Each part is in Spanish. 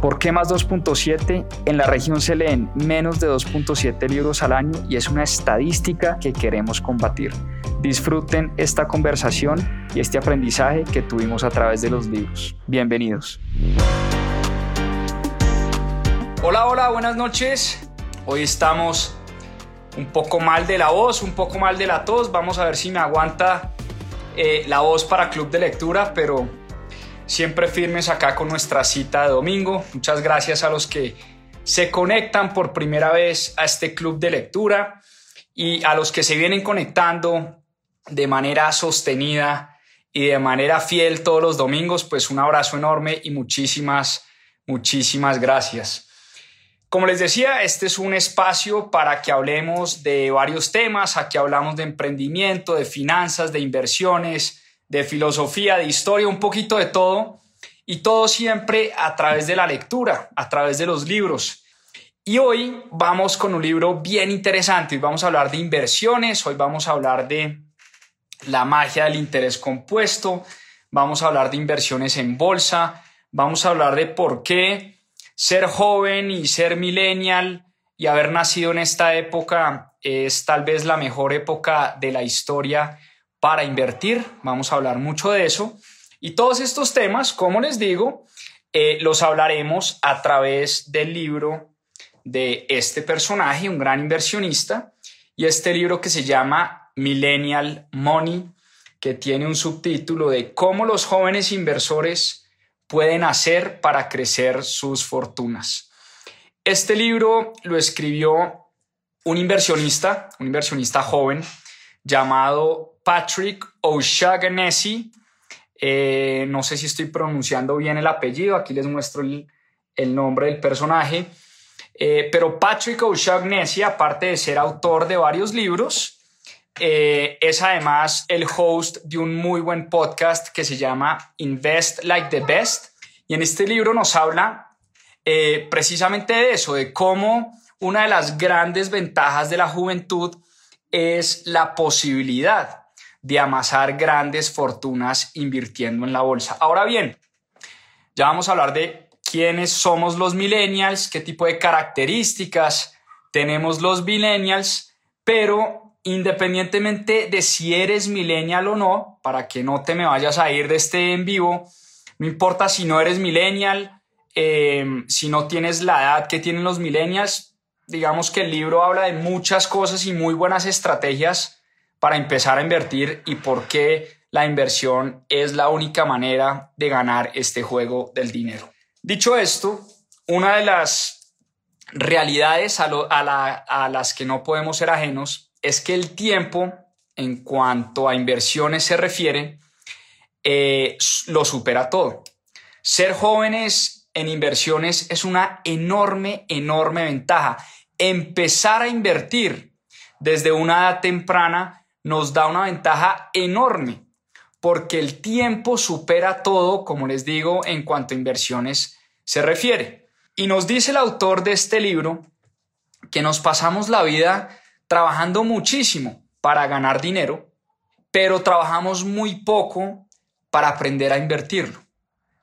¿Por qué más 2.7? En la región se leen menos de 2.7 libros al año y es una estadística que queremos combatir. Disfruten esta conversación y este aprendizaje que tuvimos a través de los libros. Bienvenidos. Hola, hola, buenas noches. Hoy estamos un poco mal de la voz, un poco mal de la tos. Vamos a ver si me aguanta eh, la voz para Club de Lectura, pero siempre firmes acá con nuestra cita de domingo. Muchas gracias a los que se conectan por primera vez a este Club de Lectura y a los que se vienen conectando de manera sostenida y de manera fiel todos los domingos, pues un abrazo enorme y muchísimas, muchísimas gracias. Como les decía, este es un espacio para que hablemos de varios temas. Aquí hablamos de emprendimiento, de finanzas, de inversiones, de filosofía, de historia, un poquito de todo. Y todo siempre a través de la lectura, a través de los libros. Y hoy vamos con un libro bien interesante. Hoy vamos a hablar de inversiones, hoy vamos a hablar de la magia del interés compuesto, vamos a hablar de inversiones en bolsa, vamos a hablar de por qué ser joven y ser millennial y haber nacido en esta época es tal vez la mejor época de la historia para invertir. Vamos a hablar mucho de eso. Y todos estos temas, como les digo, eh, los hablaremos a través del libro de este personaje, un gran inversionista, y este libro que se llama Millennial Money, que tiene un subtítulo de cómo los jóvenes inversores pueden hacer para crecer sus fortunas. Este libro lo escribió un inversionista, un inversionista joven llamado Patrick O'Shaughnessy. Eh, no sé si estoy pronunciando bien el apellido, aquí les muestro el, nombre del personaje. Eh, pero Patrick O'Shaughnessy, aparte de ser autor de varios libros, eh, es además el host de un muy buen podcast que se llama Invest Like the Best. Y en este libro nos habla eh, precisamente de eso, de cómo una de las grandes ventajas de la juventud es la posibilidad de amasar grandes fortunas invirtiendo en la bolsa. Ahora bien, ya vamos a hablar de quiénes somos los millennials, qué tipo de características tenemos los millennials, pero independientemente de si eres millennial o no, para que no te me vayas a ir de este en vivo, no importa si no eres millennial, em, si no tienes la edad que tienen los millennials, digamos que el libro habla de muchas cosas y muy buenas estrategias para empezar a invertir y por qué la inversión es la única manera de ganar este juego del dinero. Dicho esto, una de las realidades a las que no podemos ser ajenos es que el tiempo, en cuanto a inversiones se refiere, eh, lo supera todo. Ser jóvenes en inversiones es una enorme, enorme ventaja. Empezar a invertir desde una edad temprana nos da una ventaja enorme porque el tiempo supera todo, como les digo, en cuanto a inversiones se refiere. Y nos dice el autor de este libro que nos pasamos la vida trabajando muchísimo para ganar dinero, pero trabajamos muy poco para aprender a invertirlo,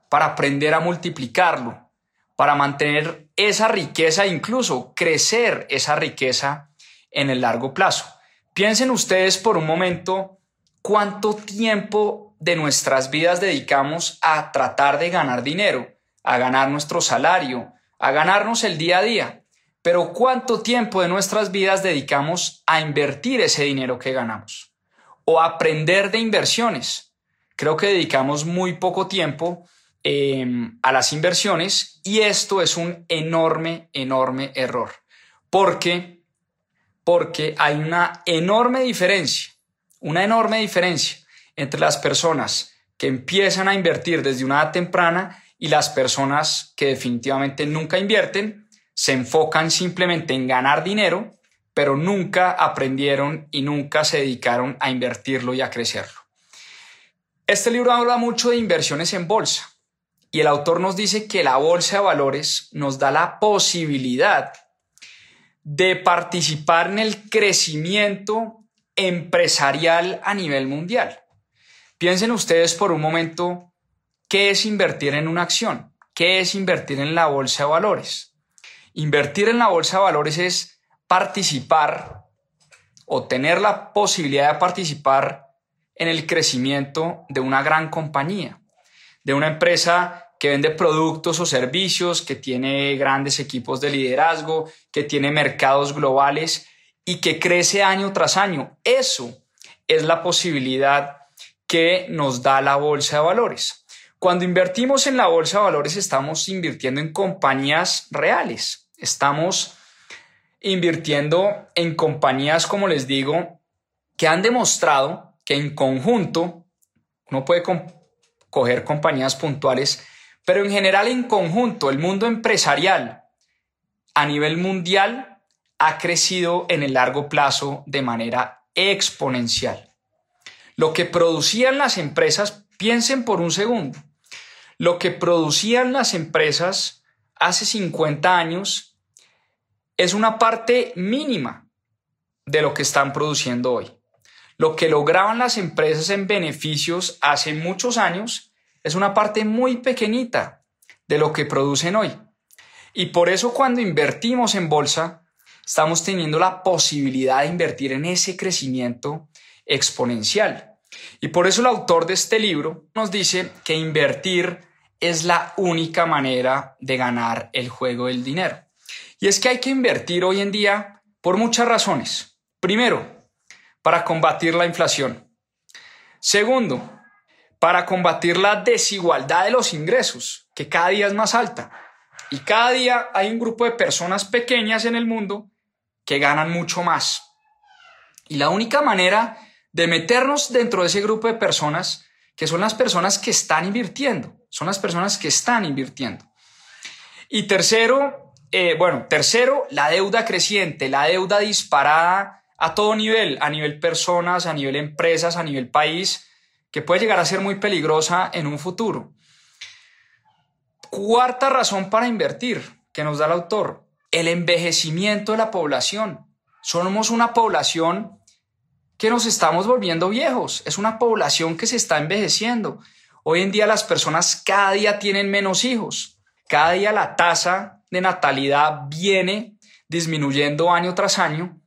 para aprender a multiplicarlo, para mantener esa riqueza, incluso crecer esa riqueza en el largo plazo. Piensen ustedes por un momento cuánto tiempo de nuestras vidas dedicamos a tratar de ganar dinero, a ganar nuestro salario, a ganarnos el día a día. Pero ¿cuánto tiempo de nuestras vidas dedicamos a invertir ese dinero que ganamos? O aprender de inversiones. Creo que dedicamos muy poco tiempo em, a las inversiones y esto es un enorme, enorme error. Porque, porque hay una enorme diferencia, una enorme diferencia entre las personas que empiezan a invertir desde una edad temprana y las personas que definitivamente nunca invierten se enfocan simplemente en ganar dinero, pero nunca aprendieron y nunca se dedicaron a invertirlo y a crecerlo. Este libro habla mucho de inversiones en bolsa y el autor nos dice que la bolsa de valores nos da la posibilidad de participar en el crecimiento empresarial a nivel mundial. Piensen ustedes por un momento ¿Qué es invertir en una acción? ¿Qué es invertir en la bolsa de valores? Invertir en la bolsa de valores es participar o tener la posibilidad de participar en el crecimiento de una gran compañía, de una empresa que vende productos o servicios, que tiene grandes equipos de liderazgo, que tiene mercados globales y que crece año tras año. Eso es la posibilidad que nos da la bolsa de valores. Cuando invertimos en la bolsa de valores estamos invirtiendo en compañías reales. Estamos invirtiendo en compañías, como les digo, que han demostrado que en conjunto, uno puede coger compañías puntuales, pero en general en conjunto el mundo empresarial a nivel mundial ha crecido en el largo plazo de manera exponencial. Lo que producían las empresas, piensen por un segundo, lo que producían las empresas hace 50 años es una parte mínima de lo que están produciendo hoy. Lo que lograban las empresas en beneficios hace muchos años es una parte muy pequeñita de lo que producen hoy. Y por eso cuando invertimos en bolsa, estamos teniendo la posibilidad de invertir en ese crecimiento exponencial. Y por eso el autor de este libro nos dice que invertir es la única manera de ganar el juego del dinero. Y es que hay que invertir hoy en día por muchas razones. Primero, para combatir la inflación. Segundo, para combatir la desigualdad de los ingresos, que cada día es más alta. Y cada día hay un grupo de personas pequeñas en el mundo que ganan mucho más. Y la única manera de meternos dentro de ese grupo de personas, que son las personas que están invirtiendo, son las personas que están invirtiendo. Y tercero, eh, bueno, tercero, la deuda creciente, la deuda disparada a todo nivel, a nivel personas, a nivel empresas, a nivel país, que puede llegar a ser muy peligrosa en un futuro. Cuarta razón para invertir que nos da el autor, el envejecimiento de la población. Somos una población que nos estamos volviendo viejos. Es una población que se está envejeciendo. Hoy en día las personas cada día tienen menos hijos. Cada día la tasa de natalidad viene disminuyendo año tras año.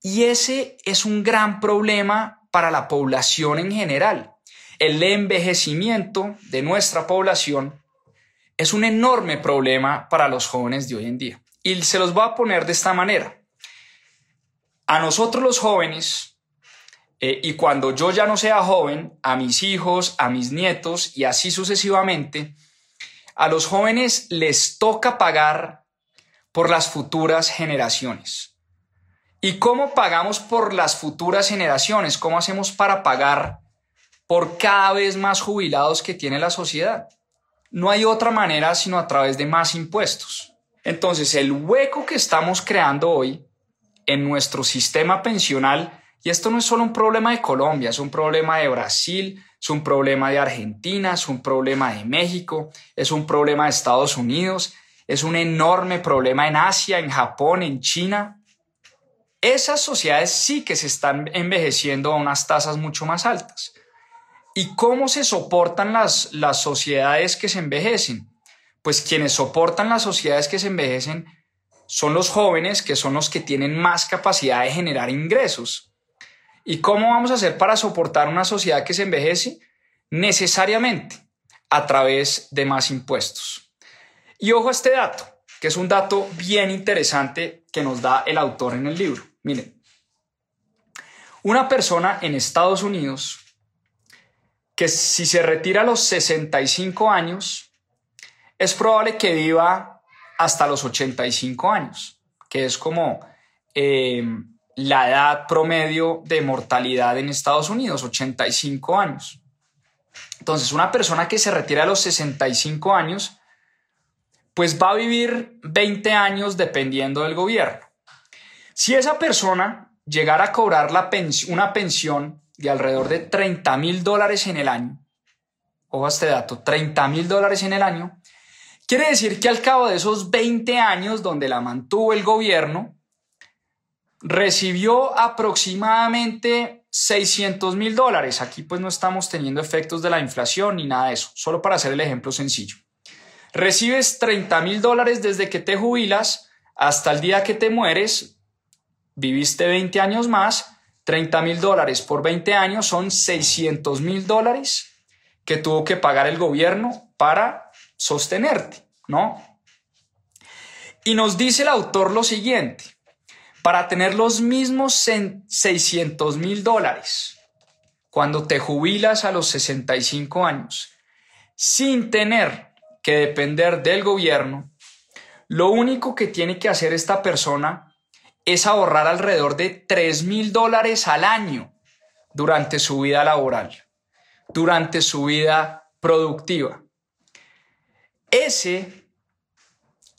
Y ese es un gran problema para la población en general. El envejecimiento de nuestra población es un enorme problema para los jóvenes de hoy en día. Y se los voy a poner de esta manera. A nosotros los jóvenes eh, y cuando yo ya no sea joven, a mis hijos, a mis nietos y así sucesivamente, a los jóvenes les toca pagar por las futuras generaciones. ¿Y cómo pagamos por las futuras generaciones? ¿Cómo hacemos para pagar por cada vez más jubilados que tiene la sociedad? No hay otra manera sino a través de más impuestos. Entonces, el hueco que estamos creando hoy en nuestro sistema pensional y esto no es solo un problema de Colombia, es un problema de Brasil, es un problema de Argentina, es un problema de México, es un problema de Estados Unidos, es un enorme problema en Asia, en Japón, en China. Esas sociedades sí que se están envejeciendo a unas tasas mucho más altas. ¿Y cómo se soportan las, las sociedades que se envejecen? Pues quienes soportan las sociedades que se envejecen son los jóvenes, que son los que tienen más capacidad de generar ingresos. ¿Y cómo vamos a hacer para soportar una sociedad que se envejece? Necesariamente a través de más impuestos. Y ojo a este dato, que es un dato bien interesante que nos da el autor en el libro. Miren, una persona en Estados Unidos que si se retira a los 65 años, es probable que viva hasta los 85 años, que es como eh, la edad promedio de mortalidad en Estados Unidos, 85 años. Entonces, una persona que se retira a los 65 años, pues va a vivir 20 años dependiendo del gobierno. Si esa persona llegara a cobrar una pensión de alrededor de 30 mil dólares en el año, ojo a este dato, 30 mil dólares en el año, quiere decir que al cabo de esos 20 años donde la mantuvo el gobierno, recibió aproximadamente 600 mil dólares. Aquí pues no estamos teniendo efectos de la inflación ni nada de eso, solo para hacer el ejemplo sencillo. Recibes 30 mil dólares desde que te jubilas hasta el día que te mueres, viviste 20 años más, 30 mil dólares por 20 años son 600 mil dólares que tuvo que pagar el gobierno para sostenerte, ¿no? Y nos dice el autor lo siguiente, para tener los mismos 600 mil dólares cuando te jubilas a los 65 años, sin tener que depender del gobierno, lo único que tiene que hacer esta persona es ahorrar alrededor de 3 mil dólares al año durante su vida laboral, durante su vida productiva. Ese,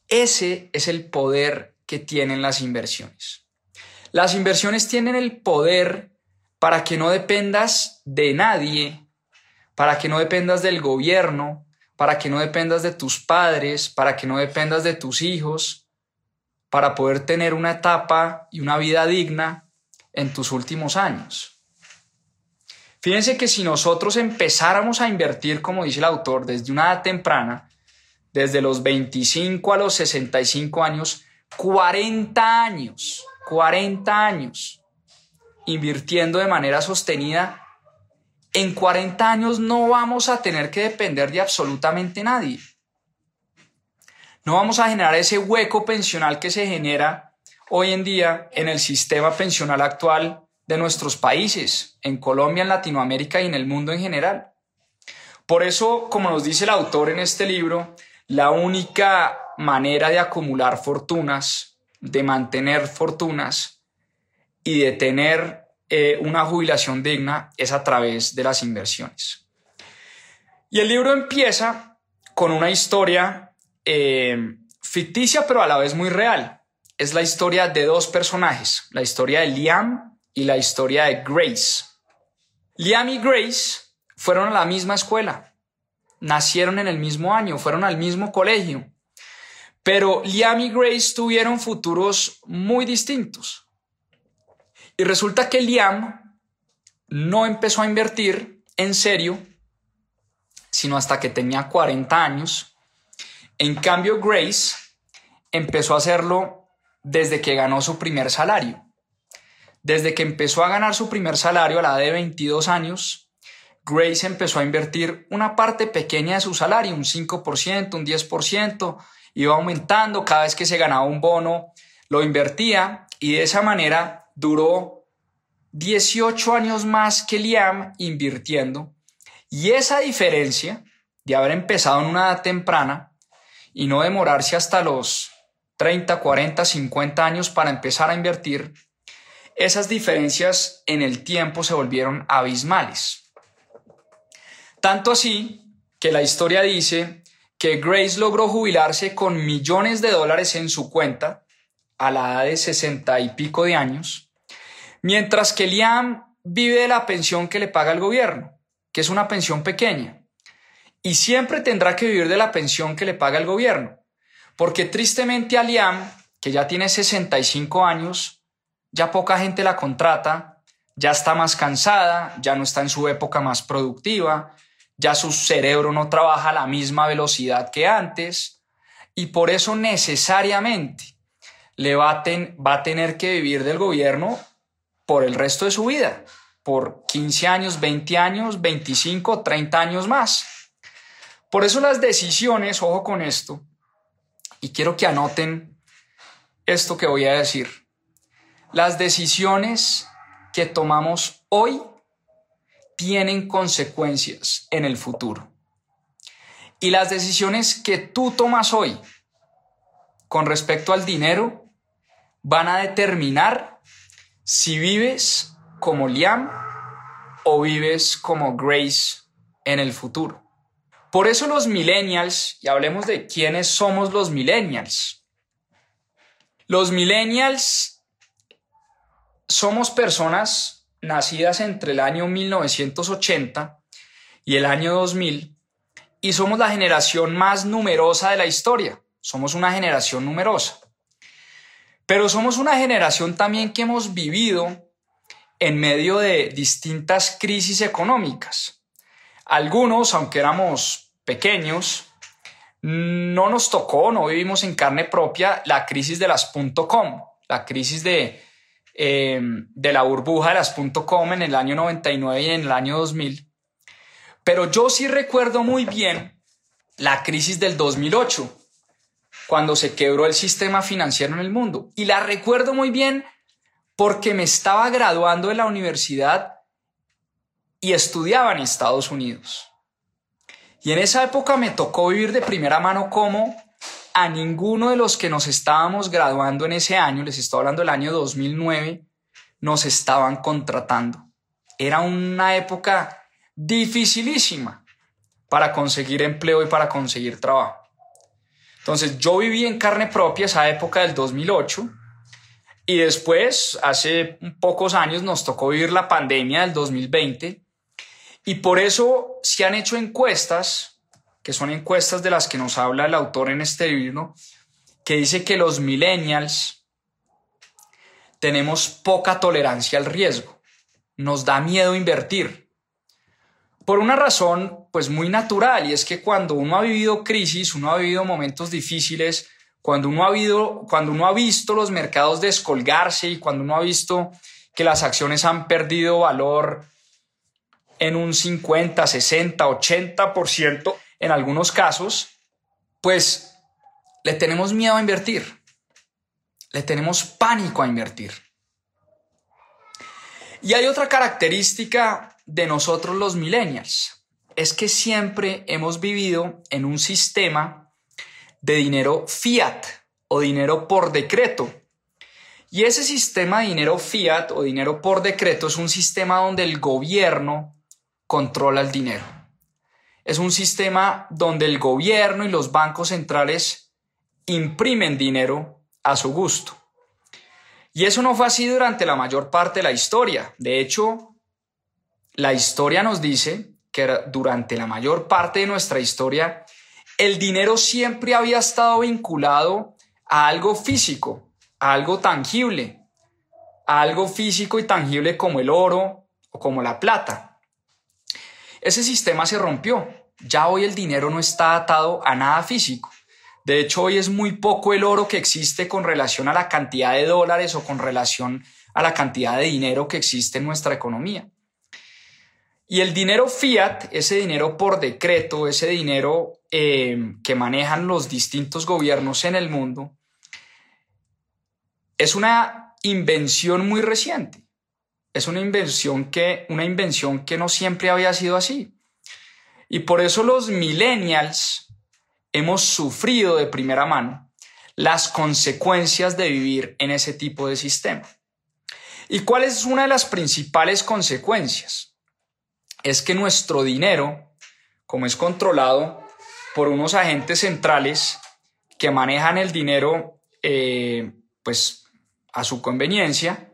ese es el poder que tienen las inversiones. Las inversiones tienen el poder para que no dependas de nadie, para que no dependas del gobierno, para que no dependas de tus padres, para que no dependas de tus hijos, para poder tener una etapa y una vida digna en tus últimos años. Fíjense que si nosotros empezáramos a invertir, como dice el autor, desde una edad temprana, desde los 25 a los 65 años, 40 años, 40 años, invirtiendo de manera sostenida, en 40 años no vamos a tener que depender de absolutamente nadie. No vamos a generar ese hueco pensional que se genera hoy en día en el sistema pensional actual de nuestros países, en Colombia, en Latinoamérica y en el mundo en general. Por eso, como nos dice el autor en este libro, la única manera de acumular fortunas, de mantener fortunas y de tener eh, una jubilación digna es a través de las inversiones. Y el libro empieza con una historia eh, ficticia, pero a la vez muy real. Es la historia de dos personajes, la historia de Liam y la historia de Grace. Liam y Grace fueron a la misma escuela, nacieron en el mismo año, fueron al mismo colegio, pero Liam y Grace tuvieron futuros muy distintos. Y resulta que Liam no empezó a invertir en serio, sino hasta que tenía 40 años en cambio, Grace empezó a hacerlo desde que ganó su primer salario. Desde que empezó a ganar su primer salario a la edad de 22 años, Grace empezó a invertir una parte pequeña de su salario, un 5%, un 10%, iba aumentando cada vez que se ganaba un bono, lo invertía y de esa manera duró 18 años más que Liam invirtiendo. Y esa diferencia de haber empezado en una edad temprana y no demorarse hasta los 30, 40, 50 años para empezar a invertir, esas diferencias en el tiempo se volvieron abismales. Tanto así que la historia dice que Grace logró jubilarse con millones de dólares en su cuenta a la edad de 60 y pico de años, mientras que Liam vive de la pensión que le paga el gobierno, que es una pensión pequeña y siempre tendrá que vivir de la pensión que le paga el gobierno, porque tristemente a Liam, que ya tiene 65 años, ya poca gente la contrata, ya está más cansada, ya no está en su época más productiva, ya su cerebro no trabaja a la misma velocidad que antes y por eso necesariamente le va a, va a tener que vivir del gobierno por el resto de su vida, por 15 años, 20 años, 25, 30 años más. Por eso las decisiones, ojo con esto, y quiero que anoten esto que voy a decir. Las decisiones que tomamos hoy tienen consecuencias en el futuro. Y las decisiones que tú tomas hoy con respecto al dinero van a determinar si vives como Liam o vives como Grace en el futuro. Por eso los millennials, y hablemos de quiénes somos los millennials. Los millennials somos personas nacidas entre el año 1980 y el año 2000 y somos la generación más numerosa de la historia. Somos una generación numerosa. Pero somos una generación también que hemos vivido en medio de distintas crisis económicas. Algunos, aunque éramos pequeños, no nos tocó, no vivimos en carne propia la crisis de las .com, la crisis de, em, de la burbuja de las .com en el año 99 y en el año 2000. Pero yo sí recuerdo muy bien la crisis del 2008, cuando se quebró el sistema financiero en el mundo. Y la recuerdo muy bien porque me estaba graduando de la universidad y estudiaba en Estados Unidos. Y en esa época me tocó vivir de primera mano cómo a ninguno de los que nos estábamos graduando en ese año, les estoy hablando del año 2009, nos estaban contratando. Era una época dificilísima para conseguir empleo y para conseguir trabajo. Entonces yo viví en carne propia esa época del 2008 y después, hace pocos años, nos tocó vivir la pandemia del 2020 y por eso se han hecho encuestas, que son encuestas de las que nos habla el autor en este libro, que dice que los millennials tenemos poca tolerancia al riesgo. Nos da miedo invertir. Por una razón, pues muy natural, y es que cuando uno ha vivido crisis, uno ha vivido momentos difíciles, cuando uno ha, vivido, cuando uno ha visto los mercados descolgarse y cuando uno ha visto que las acciones han perdido valor en un 50, 60, 80% en algunos casos, pues le tenemos miedo a invertir. Le tenemos pánico a invertir. Y hay otra característica de nosotros los millennials, es que siempre hemos vivido en un sistema de dinero fiat o dinero por decreto. Y ese sistema de dinero fiat o dinero por decreto es un sistema donde el gobierno controla el dinero. Es un sistema donde el gobierno y los bancos centrales imprimen dinero a su gusto. Y eso no fue así durante la mayor parte de la historia. De hecho, la historia nos dice que durante la mayor parte de nuestra historia, el dinero siempre había estado vinculado a algo físico, a algo tangible, a algo físico y tangible como el oro o como la plata. Ese sistema se rompió. Ya hoy el dinero no está atado a nada físico. De hecho, hoy es muy poco el oro que existe con relación a la cantidad de dólares o con relación a la cantidad de dinero que existe en nuestra economía. Y el dinero fiat, ese dinero por decreto, ese dinero eh, que manejan los distintos gobiernos en el mundo, es una invención muy reciente es una invención que, una invención que no siempre había sido así. Y por eso los millennials hemos sufrido de primera mano las consecuencias de vivir en ese tipo de sistema. ¿Y cuál es una de las principales consecuencias? Es que nuestro dinero, como es controlado por unos agentes centrales que manejan el dinero eh, pues a su conveniencia,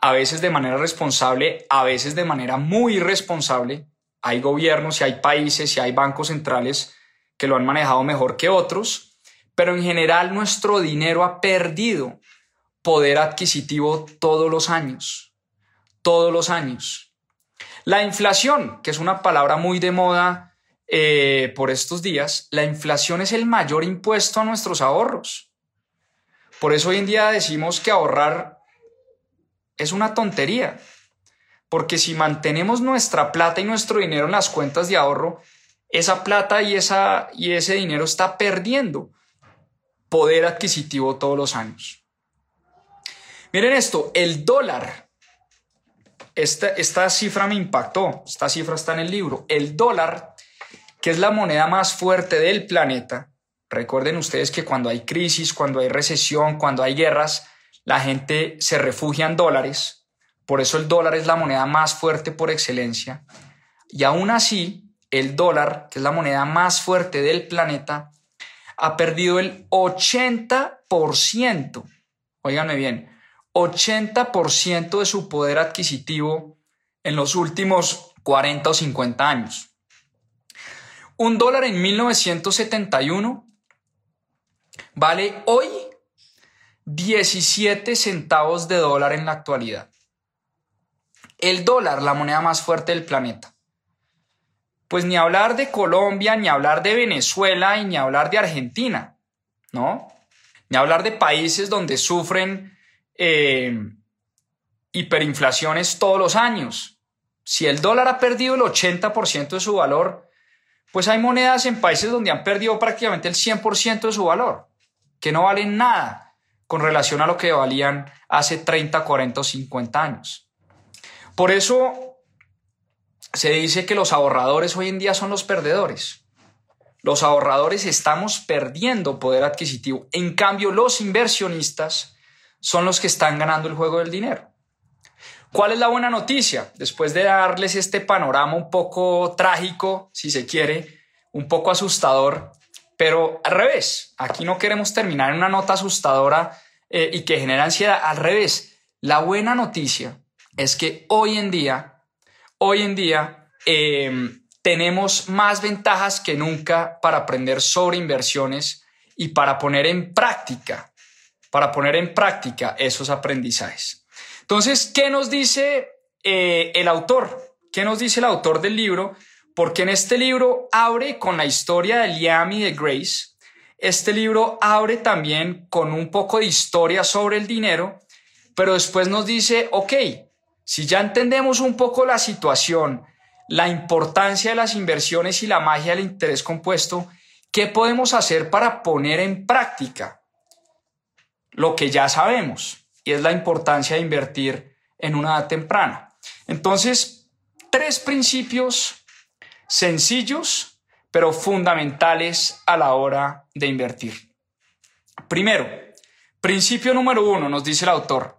a veces de manera responsable, a veces de manera muy irresponsable. Hay gobiernos y hay países y hay bancos centrales que lo han manejado mejor que otros, pero en general nuestro dinero ha perdido poder adquisitivo todos los años, todos los años. La inflación, que es una palabra muy de moda eh, por estos días, la inflación es el mayor impuesto a nuestros ahorros. Por eso hoy en día decimos que ahorrar es una tontería, porque si mantenemos nuestra plata y nuestro dinero en las cuentas de ahorro, esa plata y, esa, y ese dinero está perdiendo poder adquisitivo todos los años. Miren esto, el dólar, esta, esta cifra me impactó, esta cifra está en el libro, el dólar, que es la moneda más fuerte del planeta, recuerden ustedes que cuando hay crisis, cuando hay recesión, cuando hay guerras, la gente se refugia en dólares, por eso el dólar es la moneda más fuerte por excelencia, y aún así, el dólar, que es la moneda más fuerte del planeta, ha perdido el 80%, oíganme bien, 80% de su poder adquisitivo en los últimos 40 o 50 años. Un dólar en 1971 vale hoy 17 centavos de dólar en la actualidad. El dólar, la moneda más fuerte del planeta pues ni hablar de Colombia, ni hablar de Venezuela y ni hablar de Argentina, ¿no? Ni hablar de países donde sufren eh, hiperinflaciones todos los años. Si el dólar ha perdido el 80% de su valor, pues hay monedas en países donde han perdido prácticamente el 100% de su valor, que no valen nada con relación a lo que valían hace 30, 40 o 50 años. Por eso se dice que los ahorradores hoy en día son los perdedores. Los ahorradores estamos perdiendo poder adquisitivo. En cambio, los inversionistas son los que están ganando el juego del dinero. ¿Cuál es la buena noticia? Después de darles este panorama un poco trágico, si se quiere, un poco asustador, pero al revés, aquí no queremos terminar en una nota asustadora eh, y que genera ansiedad. Al revés, la buena noticia es que hoy en día hoy en día em, tenemos más ventajas que nunca para aprender sobre inversiones y para poner en práctica, para poner en práctica esos aprendizajes. Entonces, ¿qué nos dice eh, el autor? ¿Qué nos dice el autor del libro? Porque en este libro abre con la historia de Liam y de Grace. Este libro abre también con un poco de historia sobre el dinero, pero después nos dice, ok, si ya entendemos un poco la situación, la importancia de las inversiones y la magia del interés compuesto, ¿qué podemos hacer para poner en práctica lo que ya sabemos? Y es la importancia de invertir en una edad temprana. Entonces, tres principios sencillos, pero fundamentales a la hora de invertir. Primero, principio número uno, nos dice el autor,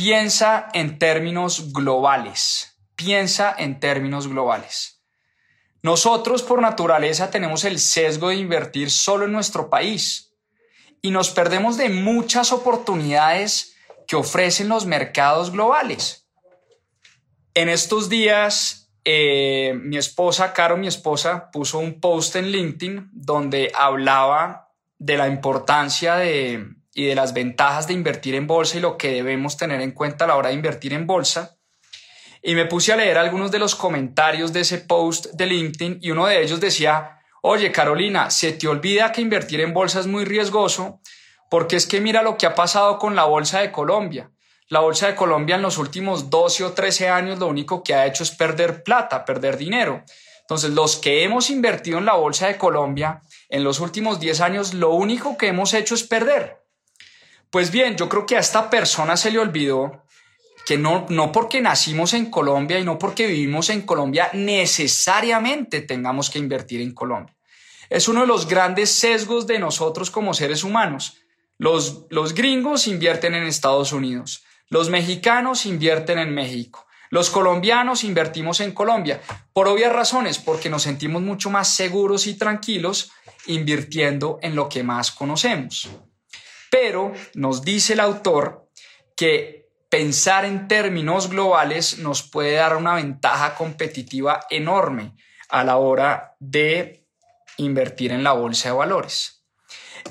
Piensa en términos globales. Piensa en términos globales. Nosotros por naturaleza tenemos el sesgo de invertir solo en nuestro país y nos perdemos de muchas oportunidades que ofrecen los mercados globales. En estos días, eh, mi esposa, Caro, mi esposa, puso un post en LinkedIn donde hablaba de la importancia de, y de las ventajas de invertir en bolsa y lo que debemos tener en cuenta a la hora de invertir en bolsa. Y me puse a leer algunos de los comentarios de ese post de LinkedIn y uno de ellos decía, oye Carolina, se te olvida que invertir en bolsa es muy riesgoso porque es que mira lo que ha pasado con la Bolsa de Colombia. La Bolsa de Colombia en los últimos 12 o 13 años lo único que ha hecho es perder plata, perder dinero. Entonces, los que hemos invertido en la Bolsa de Colombia en los últimos 10 años, lo único que hemos hecho es perder. Pues bien, yo creo que a esta persona se le olvidó que no, no porque nacimos en Colombia y no porque vivimos en Colombia necesariamente tengamos que invertir en Colombia. Es uno de los grandes sesgos de nosotros como seres humanos. Los, los gringos invierten en Estados Unidos, los mexicanos invierten en México, los colombianos invertimos en Colombia, por obvias razones, porque nos sentimos mucho más seguros y tranquilos invirtiendo en lo que más conocemos. Pero nos dice el autor que pensar en términos globales nos puede dar una ventaja competitiva enorme a la hora de invertir en la bolsa de valores.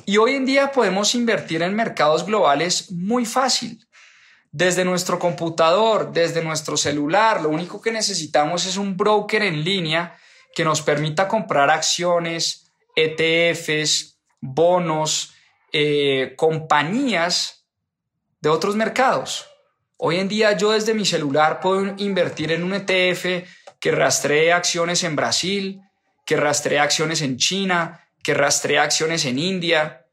Y hoy en día podemos invertir en mercados globales muy fácil. Desde nuestro computador, desde nuestro celular, lo único que necesitamos es un broker en línea que nos permita comprar acciones, ETFs, bonos, eh, compañías de otros mercados. Hoy en día yo desde mi celular puedo invertir en un ETF que rastree acciones en Brasil, que rastree acciones en China, que rastree acciones en India,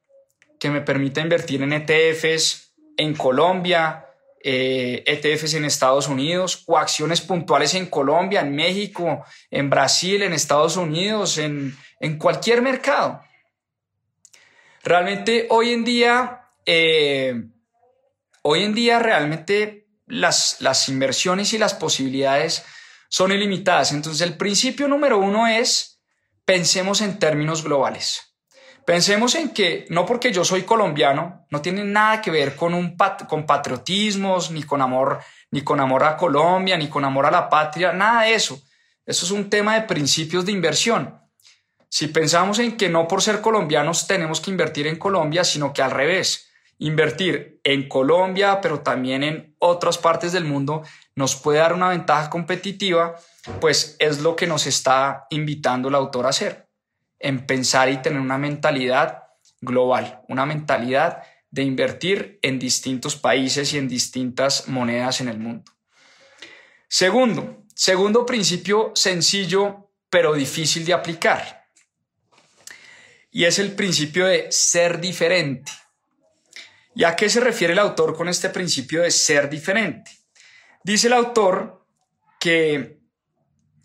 que me permita invertir en ETFs en Colombia, eh, e en Estados Unidos o acciones puntuales en Colombia, en México, en Brasil, en Estados Unidos, en, cualquier mercado. Realmente hoy en día, eh, hoy en día realmente las, las inversiones y las posibilidades son ilimitadas. Entonces el principio número uno es pensemos en términos globales. Pensemos en que no porque yo soy colombiano, no tiene nada que ver con, un con patriotismos, ni con amor, ni con amor a Colombia, ni con amor a la patria, nada de eso. Eso es un tema de principios de inversión. Si pensamos en que no por ser colombianos tenemos que invertir en Colombia, sino que al revés, invertir en Colombia, pero también en otras partes del mundo, nos puede dar una ventaja competitiva, pues es lo que nos está invitando el autor a hacer en pensar y tener una mentalidad global, una mentalidad de invertir en distintos países y en distintas monedas en el mundo. Segundo, segundo principio sencillo pero difícil de aplicar. Y es el principio de ser diferente. ¿Y a qué se refiere el autor con este principio de ser diferente? Dice el autor que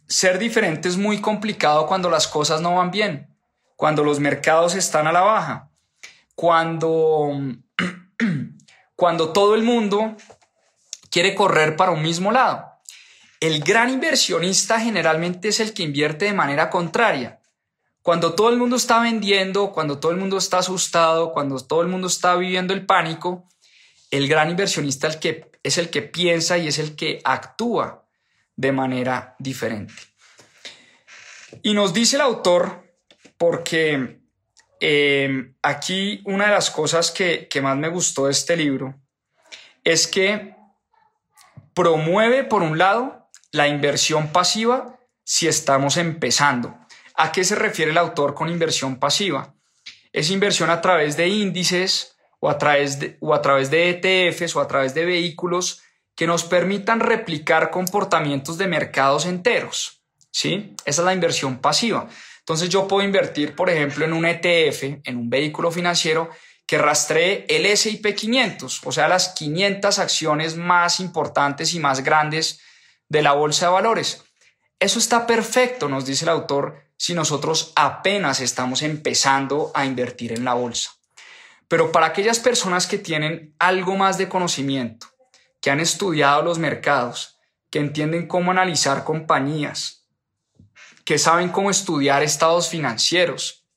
ser diferente es muy complicado cuando las cosas no van bien, cuando los mercados están a la baja, cuando, cuando todo el mundo quiere correr para un mismo lado. El gran inversionista generalmente es el que invierte de manera contraria. Cuando todo el mundo está vendiendo, cuando todo el mundo está asustado, cuando todo el mundo está viviendo el pánico, el gran inversionista el que, es el que piensa y es el que actúa de manera diferente. Y nos dice el autor, porque eh, aquí una de las cosas que, que más me gustó de este libro es que promueve, por un lado, la inversión pasiva si estamos empezando. ¿A qué se refiere el autor con inversión pasiva? Es inversión a través de índices o a través de, o a través de ETFs o a través de vehículos que nos permitan replicar comportamientos de mercados enteros. ¿sí? Esa es la inversión pasiva. Entonces yo puedo invertir, por ejemplo, en un ETF, en un vehículo financiero que rastree el S&P 500, o sea, las 500 acciones más importantes y más grandes de la bolsa de valores. Eso está perfecto, nos dice el autor, si nosotros apenas estamos empezando a invertir en la bolsa. Pero para aquellas personas que tienen algo más de conocimiento, que han estudiado los mercados, que entienden cómo analizar compañías, que saben cómo estudiar estados financieros,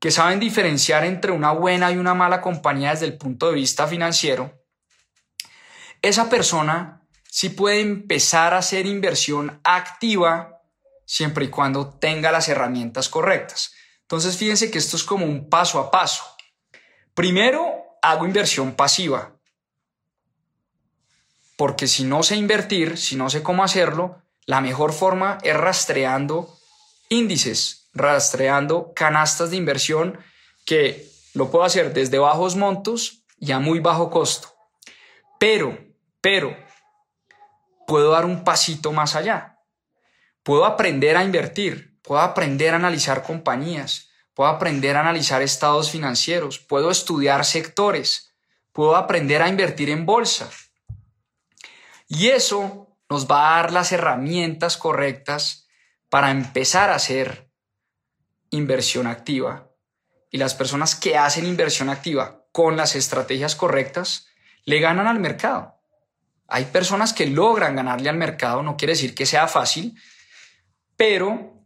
que saben diferenciar entre una buena y una mala compañía desde el punto de vista financiero, esa persona sí puede empezar a hacer inversión activa siempre y cuando tenga las herramientas correctas. Entonces fíjense que esto es como un paso a paso. Primero hago inversión pasiva, porque si no sé invertir, si no sé cómo hacerlo, la mejor forma es rastreando índices, rastreando canastas de inversión que lo puedo hacer desde bajos montos y a muy bajo costo. Pero, pero, puedo dar un pasito más allá. Puedo aprender a invertir, puedo aprender a analizar compañías, puedo aprender a analizar estados financieros, puedo estudiar sectores, puedo aprender a invertir en bolsa y eso nos va a dar las herramientas correctas para empezar a hacer inversión activa. Y las personas que hacen inversión activa con las estrategias correctas le ganan al mercado. Hay personas que logran ganarle al mercado, no quiere decir que sea fácil, pero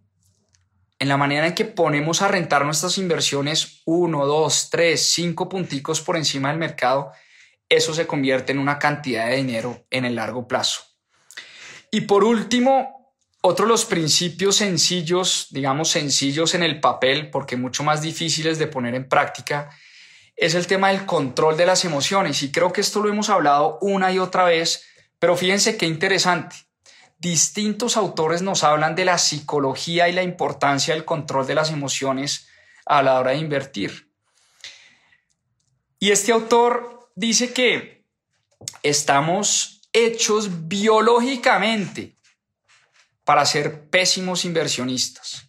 en la manera en que ponemos a rentar nuestras inversiones uno, dos, tres, cinco punticos por encima del mercado, eso se convierte en una cantidad de dinero en el largo plazo. Y por último, otro de los principios sencillos, digamos sencillos en el papel, porque mucho más difíciles de poner en práctica, es el tema del control de las emociones. Y creo que esto lo hemos hablado una y otra vez, pero fíjense qué interesante. Distintos autores nos hablan de la psicología y la importancia del control de las emociones a la hora de invertir. Y este autor dice que estamos hechos biológicamente para ser pésimos inversionistas.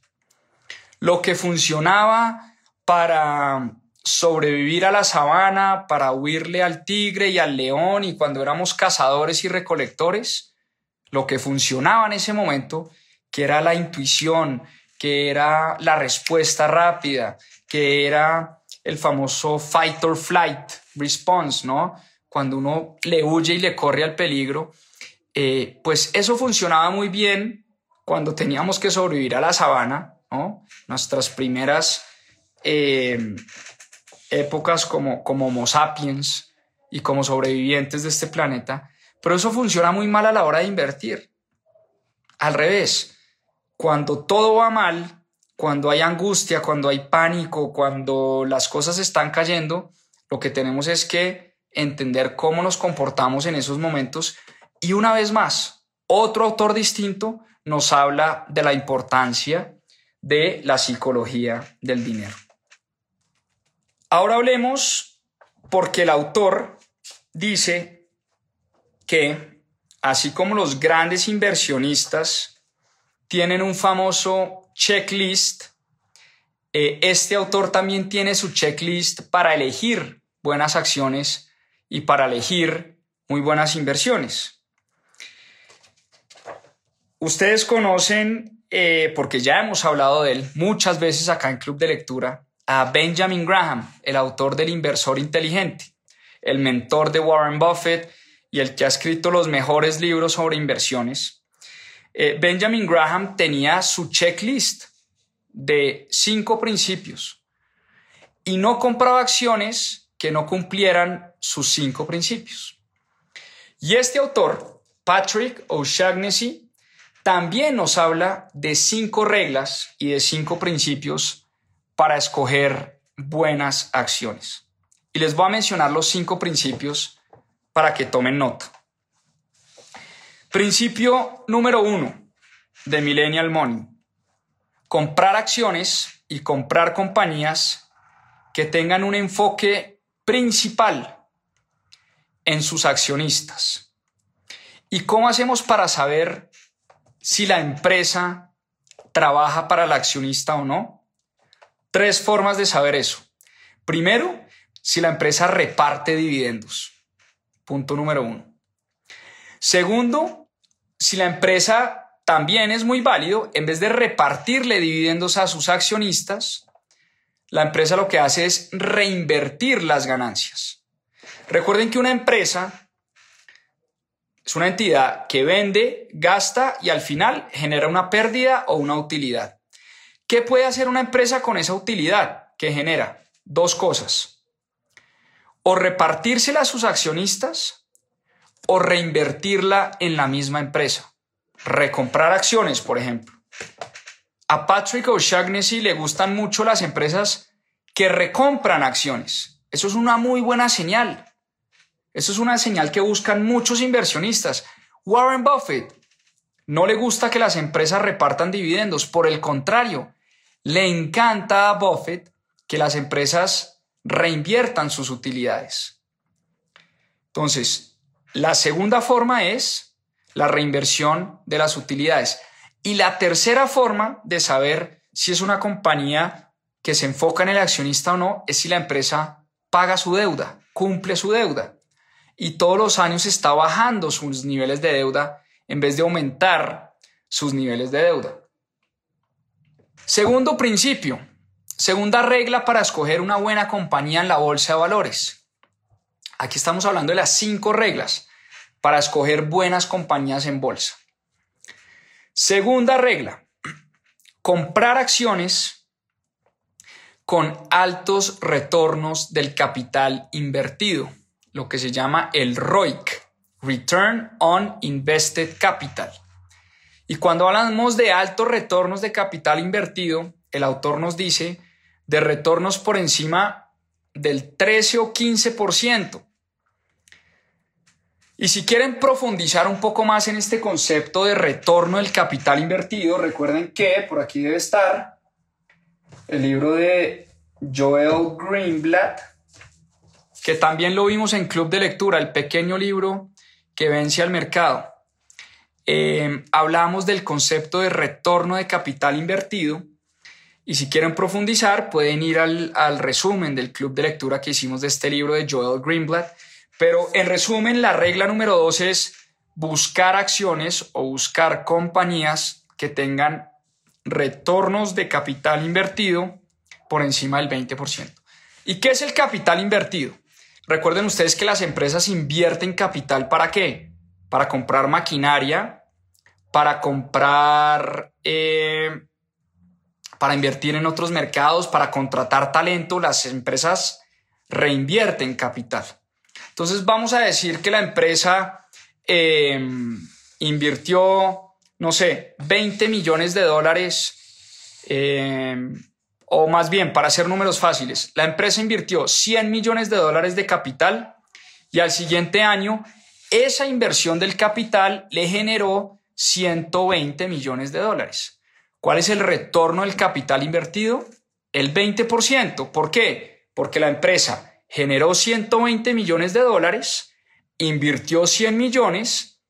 Lo que funcionaba para sobrevivir a la sabana, para huirle al tigre y al león y cuando éramos cazadores y recolectores, lo que funcionaba en ese momento, que era la intuición, que era la respuesta rápida, que era el famoso fight or flight response, ¿no? Cuando uno le huye y le corre al peligro, eh, pues eso funcionaba muy bien cuando teníamos que sobrevivir a la sabana, ¿no? Nuestras primeras eh, épocas como, como Homo sapiens y como sobrevivientes de este planeta, pero eso funciona muy mal a la hora de invertir. Al revés, cuando todo va mal, cuando hay angustia, cuando hay pánico, cuando las cosas están cayendo, lo que tenemos es que entender cómo nos comportamos en esos momentos. Y una vez más, otro autor distinto nos habla de la importancia de la psicología del dinero. Ahora hablemos porque el autor dice que, así como los grandes inversionistas tienen un famoso checklist, eh, este autor también tiene su checklist para elegir buenas acciones y para elegir muy buenas inversiones. Ustedes conocen, eh, porque ya hemos hablado de él muchas veces acá en Club de Lectura, a Benjamin Graham, el autor del inversor inteligente, el mentor de Warren Buffett y el que ha escrito los mejores libros sobre inversiones. Eh, Benjamin Graham tenía su checklist de cinco principios y no compraba acciones que no cumplieran sus cinco principios. Y este autor, Patrick O'Shaughnessy, también nos habla de cinco reglas y de cinco principios para escoger buenas acciones. Y les voy a mencionar los cinco principios para que tomen nota. Principio número uno de Millennial Money. Comprar acciones y comprar compañías que tengan un enfoque principal en sus accionistas. ¿Y cómo hacemos para saber si la empresa trabaja para el accionista o no? Tres formas de saber eso. Primero, si la empresa reparte dividendos. Punto número uno. Segundo, si la empresa también es muy válido, en vez de repartirle dividendos a sus accionistas, la empresa lo que hace es reinvertir las ganancias. Recuerden que una empresa es una entidad que vende, gasta y al final genera una pérdida o una utilidad. ¿Qué puede hacer una empresa con esa utilidad que genera? Dos cosas. O repartírsela a sus accionistas o reinvertirla en la misma empresa. Recomprar acciones, por ejemplo. A Patrick O'Shaughnessy le gustan mucho las empresas que recompran acciones. Eso es una muy buena señal. Eso es una señal que buscan muchos inversionistas. Warren Buffett no le gusta que las empresas repartan dividendos. Por el contrario, le encanta a Buffett que las empresas reinviertan sus utilidades. Entonces, la segunda forma es la reinversión de las utilidades. Y la tercera forma de saber si es una compañía que se enfoca en el accionista o no es si la empresa paga su deuda, cumple su deuda y todos los años está bajando sus niveles de deuda en vez de aumentar sus niveles de deuda. Segundo principio, segunda regla para escoger una buena compañía en la bolsa de valores. Aquí estamos hablando de las cinco reglas para escoger buenas compañías en bolsa. Segunda regla, comprar acciones con altos retornos del capital invertido lo que se llama el ROIC, Return on Invested Capital. Y cuando hablamos de altos retornos de capital invertido, el autor nos dice de retornos por encima del 13 o 15%. Y si quieren profundizar un poco más en este concepto de retorno del capital invertido, recuerden que por aquí debe estar el libro de Joel Greenblatt, que también lo vimos en Club de Lectura, el pequeño libro que vence al mercado. Eh, hablamos del concepto de retorno de capital invertido y si quieren profundizar pueden ir al, al resumen del club de lectura que hicimos de este libro de Joel Greenblatt pero en resumen, la regla número dos es buscar acciones o buscar compañías que tengan retornos de capital invertido por encima del 20%. ¿Y qué es el capital invertido? Recuerden ustedes que las empresas invierten capital para qué? Para comprar maquinaria, para comprar, eh, para invertir en otros mercados, para contratar talento. Las empresas reinvierten capital. Entonces vamos a decir que la empresa em, invirtió, no sé, 20 millones de dólares, em, o más bien, para hacer números fáciles, la empresa invirtió 100 millones de dólares de capital y al siguiente año esa inversión del capital le generó 120 millones de dólares. ¿Cuál es el retorno del capital invertido? El 20%. ¿Por qué? Porque la empresa generó 120 millones de dólares, invirtió 100 millones,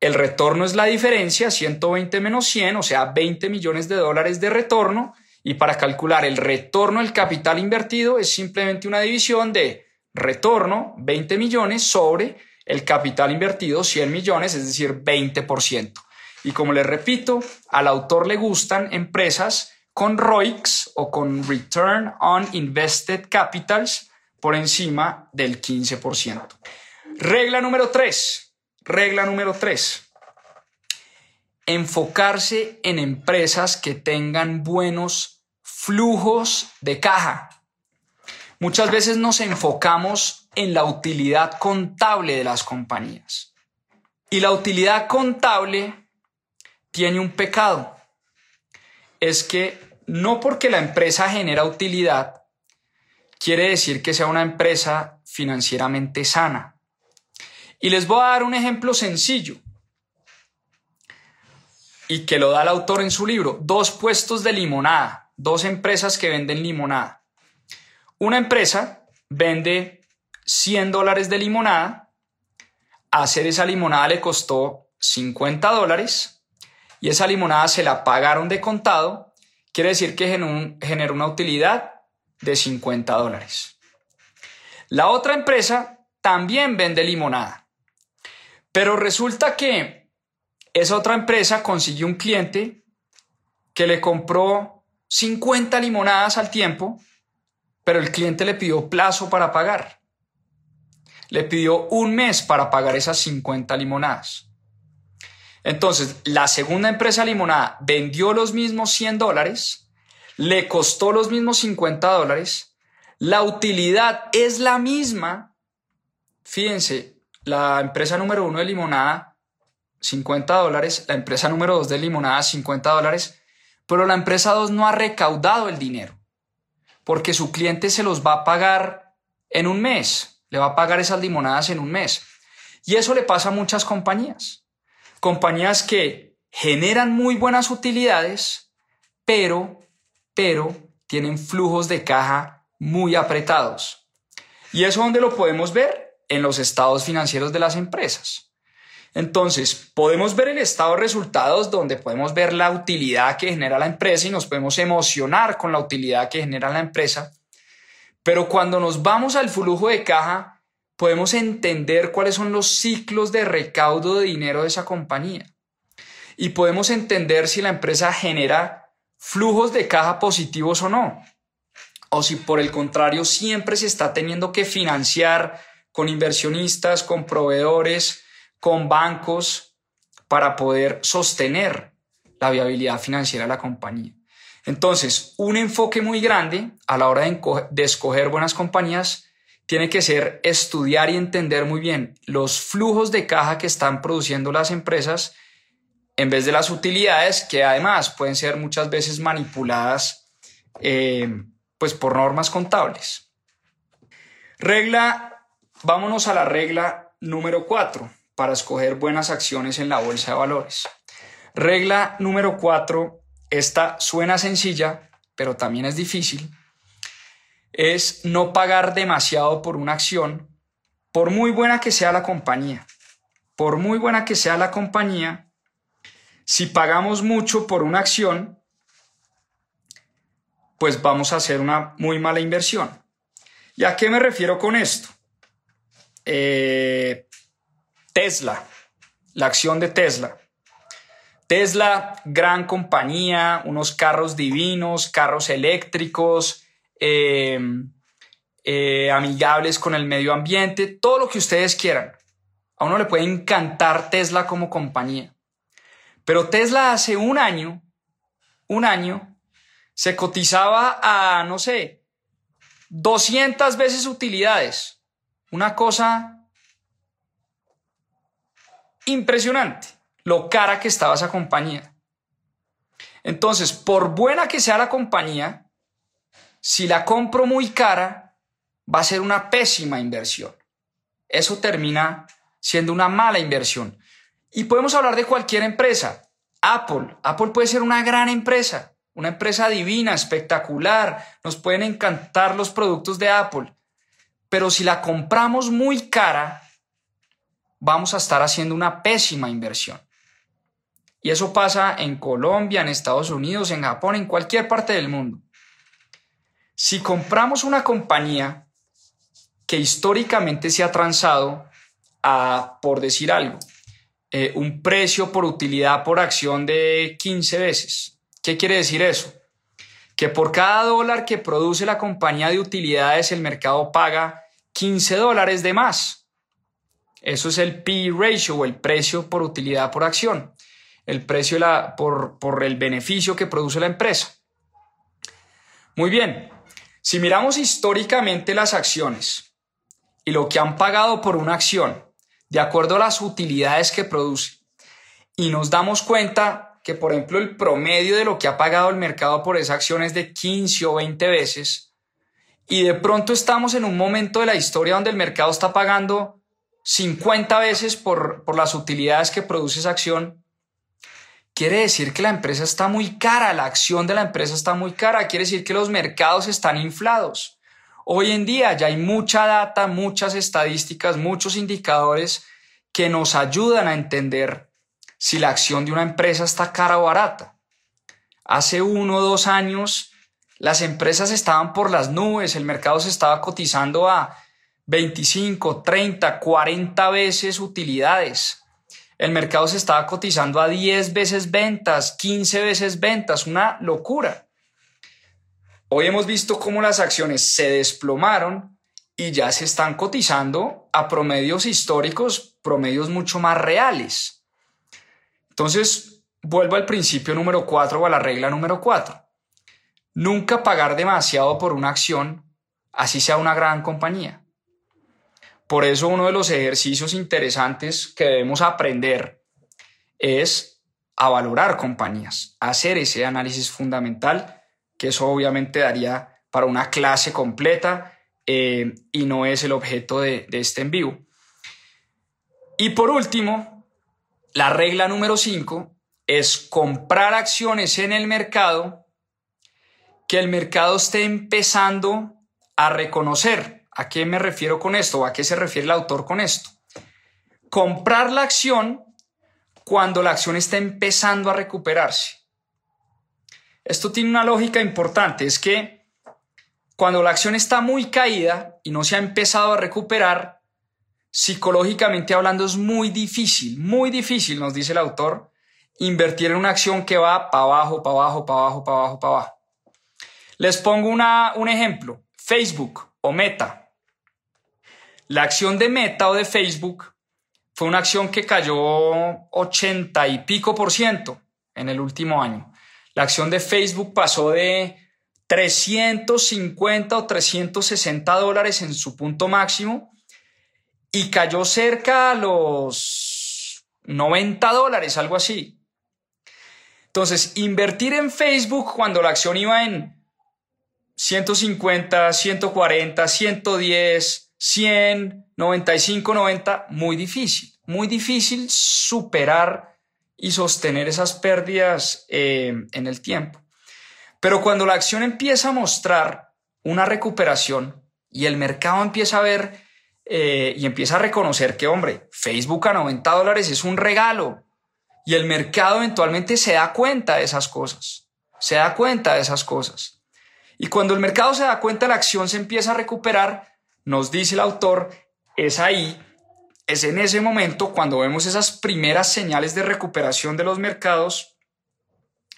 el retorno es la diferencia, 120 menos 100, o sea, 20 millones de dólares de retorno, y para calcular el retorno del capital invertido es simplemente una división de retorno, 20 millones, sobre el capital invertido, 100 millones, es decir, 20%. Y como les repito, al autor le gustan empresas con ROICs o con Return on Invested Capitals, por encima del 15%. Regla número 3. Regla número 3. Enfocarse en empresas que tengan buenos flujos de caja. Muchas veces nos enfocamos en la utilidad contable de las compañías. Y la utilidad contable tiene un pecado. Es que no porque la empresa genera utilidad, quiere decir que sea una empresa financieramente sana. Y les voy a dar un ejemplo sencillo y que lo da el autor en su libro. Dos puestos de limonada, dos empresas que venden limonada. Una empresa vende 100 dólares de limonada, hacer esa limonada le costó 50 dólares y esa limonada se la pagaron de contado, quiere decir que generó una utilidad de 50 dólares. La otra empresa también vende limonada, pero resulta que esa otra empresa consiguió un cliente que le compró 50 limonadas al tiempo, pero el cliente le pidió plazo para pagar. Le pidió un mes para pagar esas 50 limonadas. Entonces, la segunda empresa limonada vendió los mismos 100 dólares, le costó los mismos 50 dólares, la utilidad es la misma. Fíjense, la empresa número uno de limonada, 50 dólares, la empresa número dos de limonada, 50 dólares, pero la empresa dos no ha recaudado el dinero, porque su cliente se los va a pagar en un mes, le va a pagar esas limonadas en un mes. Y eso le pasa a muchas compañías. Compañías que generan muy buenas utilidades, pero pero tienen flujos de caja muy apretados. ¿Y eso dónde lo podemos ver? En los estados financieros de las empresas. Entonces, podemos ver el estado de resultados donde podemos ver la utilidad que genera la empresa y nos podemos emocionar con la utilidad que genera la empresa. Pero cuando nos vamos al flujo de caja, podemos entender cuáles son los ciclos de recaudo de dinero de esa compañía. Y podemos entender si la empresa genera flujos de caja positivos o no. O si por el contrario siempre se está teniendo que financiar con inversionistas, con proveedores, con bancos para poder sostener la viabilidad financiera de la compañía. Entonces, un enfoque muy grande a la hora de, escoger buenas compañías tiene que ser estudiar y entender muy bien los flujos de caja que están produciendo las empresas en vez de las utilidades que además pueden ser muchas veces manipuladas eh, pues por normas contables. Regla, vámonos a la regla número 4 para escoger buenas acciones en la bolsa de valores. Regla número 4, esta suena sencilla, pero también es difícil, es no pagar demasiado por una acción, por muy buena que sea la compañía. Por muy buena que sea la compañía, si pagamos mucho por una acción, pues vamos a hacer una muy mala inversión. ¿Y a qué me refiero con esto? Eh, Tesla, la acción de Tesla. Tesla, gran compañía, unos carros divinos, carros eléctricos, eh, eh, amigables con el medio ambiente, todo lo que ustedes quieran. A uno le puede encantar Tesla como compañía. Pero Tesla hace un año, un año, se cotizaba a, no sé, 200 veces utilidades. Una cosa impresionante, lo cara que estaba esa compañía. Entonces, por buena que sea la compañía, si la compro muy cara, va a ser una pésima inversión. Eso termina siendo una mala inversión. Y podemos hablar de cualquier empresa. Apple. Apple puede ser una gran empresa, una empresa divina, espectacular. Nos pueden encantar los productos de Apple. Pero si la compramos muy cara, vamos a estar haciendo una pésima inversión. Y eso pasa en Colombia, en Estados Unidos, en Japón, en cualquier parte del mundo. Si compramos una compañía que históricamente se ha transado a, por decir algo, eh, un precio por utilidad por acción de 15 veces. ¿Qué quiere decir eso? Que por cada dólar que produce la compañía de utilidades el mercado paga 15 dólares de más. Eso es el P ratio o el precio por utilidad por acción, el precio la, por, por el beneficio que produce la empresa. Muy bien, si miramos históricamente las acciones y lo que han pagado por una acción de acuerdo a las utilidades que produce. Y nos damos cuenta que, por ejemplo, el promedio de lo que ha pagado el mercado por esa acción es de 15 o 20 veces. Y de pronto estamos en un momento de la historia donde el mercado está pagando 50 veces por, por las utilidades que produce esa acción. Quiere decir que la empresa está muy cara, la acción de la empresa está muy cara, quiere decir que los mercados están inflados. Hoy en día ya hay mucha data, muchas estadísticas, muchos indicadores que nos ayudan a entender si la acción de una empresa está cara o barata. Hace uno o dos años las empresas estaban por las nubes, el mercado se estaba cotizando a 25, 30, 40 veces utilidades. El mercado se estaba cotizando a 10 veces ventas, 15 veces ventas, una locura. Hoy hemos visto cómo las acciones se desplomaron y ya se están cotizando a promedios históricos, promedios mucho más reales. Entonces, vuelvo al principio número 4 o a la regla número 4. Nunca pagar demasiado por una acción, así sea una gran compañía. Por eso uno de los ejercicios interesantes que debemos aprender es a valorar compañías, hacer ese análisis fundamental que eso obviamente daría para una clase completa eh, y no es el objeto de, este en vivo. Y por último, la regla número 5 es comprar acciones en el mercado que el mercado esté empezando a reconocer. ¿A qué me refiero con esto? ¿O a qué se refiere el autor con esto? Comprar la acción cuando la acción está empezando a recuperarse. Esto tiene una lógica importante, es que cuando la acción está muy caída y no se ha empezado a recuperar, psicológicamente hablando es muy difícil, muy difícil, nos dice el autor, invertir en una acción que va para abajo, para abajo, para abajo, para abajo, para abajo. Les pongo una, un ejemplo, Facebook o Meta. La acción de Meta o de Facebook fue una acción que cayó 80 y pico por ciento en el último año. La acción de Facebook pasó de 350 o 360 dólares en su punto máximo y cayó cerca a los 90 dólares, algo así. Entonces, invertir en Facebook cuando la acción iba en 150, 140, 110, 100, 95, 90, muy difícil, muy difícil superar y sostener esas pérdidas eh, en el tiempo. Pero cuando la acción empieza a mostrar una recuperación y el mercado empieza a ver eh, y empieza a reconocer que, hombre, Facebook a 90 dólares es un regalo, y el mercado eventualmente se da cuenta de esas cosas, se da cuenta de esas cosas. Y cuando el mercado se da cuenta, la acción se empieza a recuperar, nos dice el autor, es ahí, es en ese momento cuando vemos esas primeras señales de recuperación de los mercados,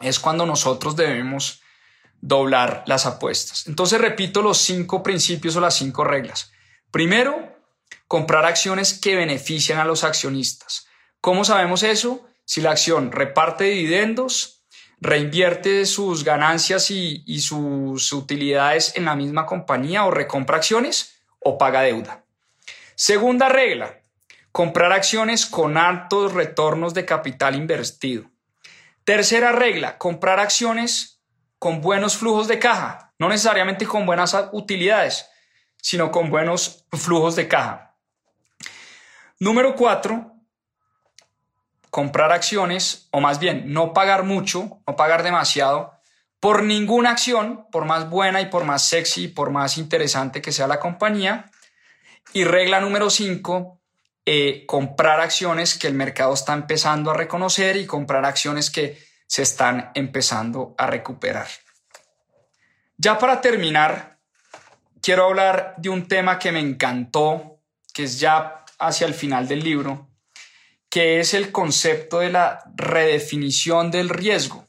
es cuando nosotros debemos doblar las apuestas. Entonces repito los cinco principios o las cinco reglas. Primero, comprar acciones que benefician a los accionistas. ¿Cómo sabemos eso? Si la acción reparte dividendos, reinvierte sus ganancias y, sus utilidades en la misma compañía o recompra acciones o paga deuda. Segunda regla, comprar acciones con altos retornos de capital invertido. Tercera regla, comprar acciones con buenos flujos de caja, no necesariamente con buenas utilidades, sino con buenos flujos de caja. Número cuatro, comprar acciones, o más bien no pagar mucho, no pagar demasiado, por ninguna acción, por más buena y por más sexy, por más interesante que sea la compañía. Y regla número 5, eh, comprar acciones que el mercado está empezando a reconocer y comprar acciones que se están empezando a recuperar. Ya para terminar, quiero hablar de un tema que me encantó, que es ya hacia el final del libro, que es el concepto de la redefinición del riesgo,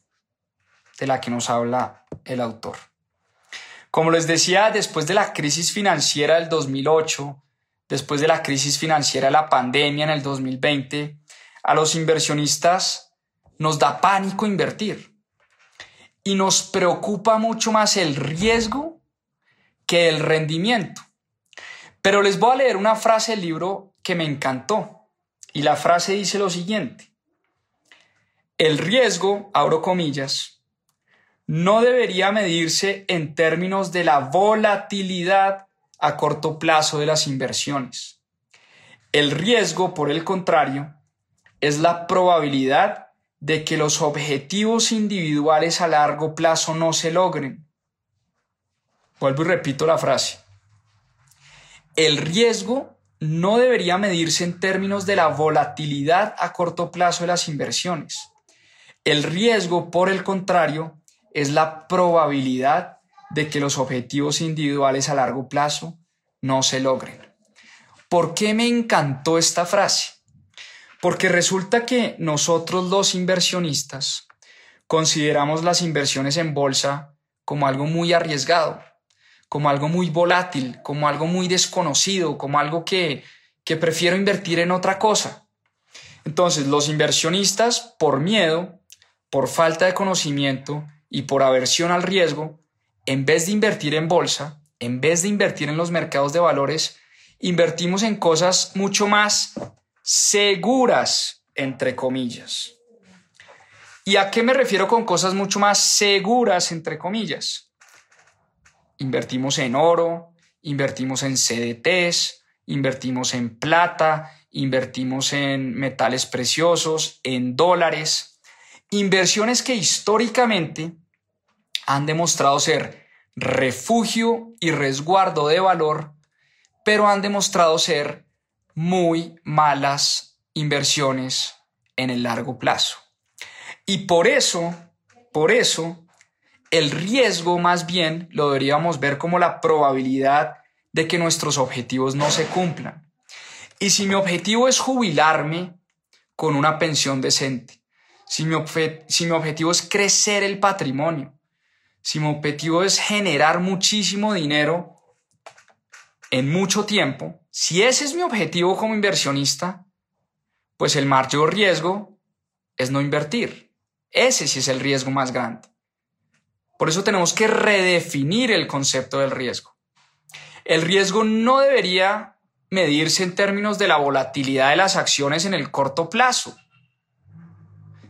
de la que nos habla el autor. Como les decía, después de la crisis financiera del 2008, después de la crisis financiera de la pandemia en el 2020, a los inversionistas nos da pánico invertir y nos preocupa mucho más el riesgo que el rendimiento. Pero les voy a leer una frase del libro que me encantó y la frase dice lo siguiente. El riesgo, abro comillas, no debería medirse en términos de la volatilidad a corto plazo de las inversiones. El riesgo, por el contrario, es la probabilidad de que los objetivos individuales a largo plazo no se logren. Vuelvo y repito la frase. El riesgo no debería medirse en términos de la volatilidad a corto plazo de las inversiones. El riesgo, por el contrario, es la probabilidad de que los objetivos individuales a largo plazo no se logren. ¿Por qué me encantó esta frase? Porque resulta que nosotros los inversionistas consideramos las inversiones en bolsa como algo muy arriesgado, como algo muy volátil, como algo muy desconocido, como algo que, que prefiero invertir en otra cosa. Entonces, los inversionistas, por miedo, por falta de conocimiento y por aversión al riesgo, en vez de invertir en bolsa, en vez de invertir en los mercados de valores, invertimos en cosas mucho más seguras, entre comillas. ¿Y a qué me refiero con cosas mucho más seguras, entre comillas? Invertimos en oro, invertimos en CDTs, invertimos en plata, invertimos en metales preciosos, en dólares, inversiones que históricamente han demostrado ser refugio y resguardo de valor, pero han demostrado ser muy malas inversiones en el largo plazo. Y por eso, por eso, el riesgo más bien lo deberíamos ver como la probabilidad de que nuestros objetivos no se cumplan. Y si mi objetivo es jubilarme con una pensión decente, si mi, objetivo es crecer el patrimonio, si mi objetivo es generar muchísimo dinero en mucho tiempo, si ese es mi objetivo como inversionista, pues el mayor riesgo es no invertir. Ese sí es el riesgo más grande. Por eso tenemos que redefinir el concepto del riesgo. El riesgo no debería medirse en términos de la volatilidad de las acciones en el corto plazo,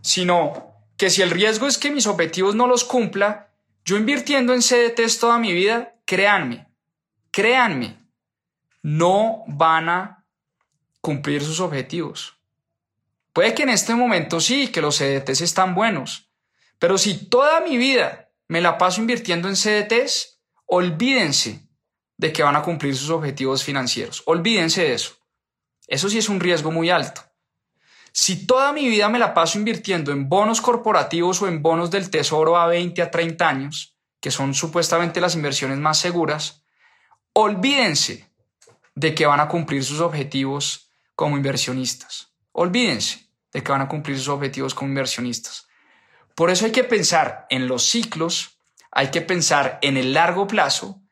sino que si el riesgo es que mis objetivos no los cumpla, yo invirtiendo en CDTs toda mi vida, créanme, créanme, no van a cumplir sus objetivos. Puede que en este momento sí, que los CDTs están buenos, pero si toda mi vida me la paso invirtiendo en CDTs, olvídense de que van a cumplir sus objetivos financieros. Olvídense de eso. Eso sí es un riesgo muy alto. Si toda mi vida me la paso invirtiendo en bonos corporativos o en bonos del tesoro a 20 a 30 años, que son supuestamente las inversiones más seguras, olvídense de que van a cumplir sus objetivos como inversionistas. Olvídense de que van a cumplir sus objetivos como inversionistas. Por eso hay que pensar en los ciclos, hay que pensar en el largo plazo,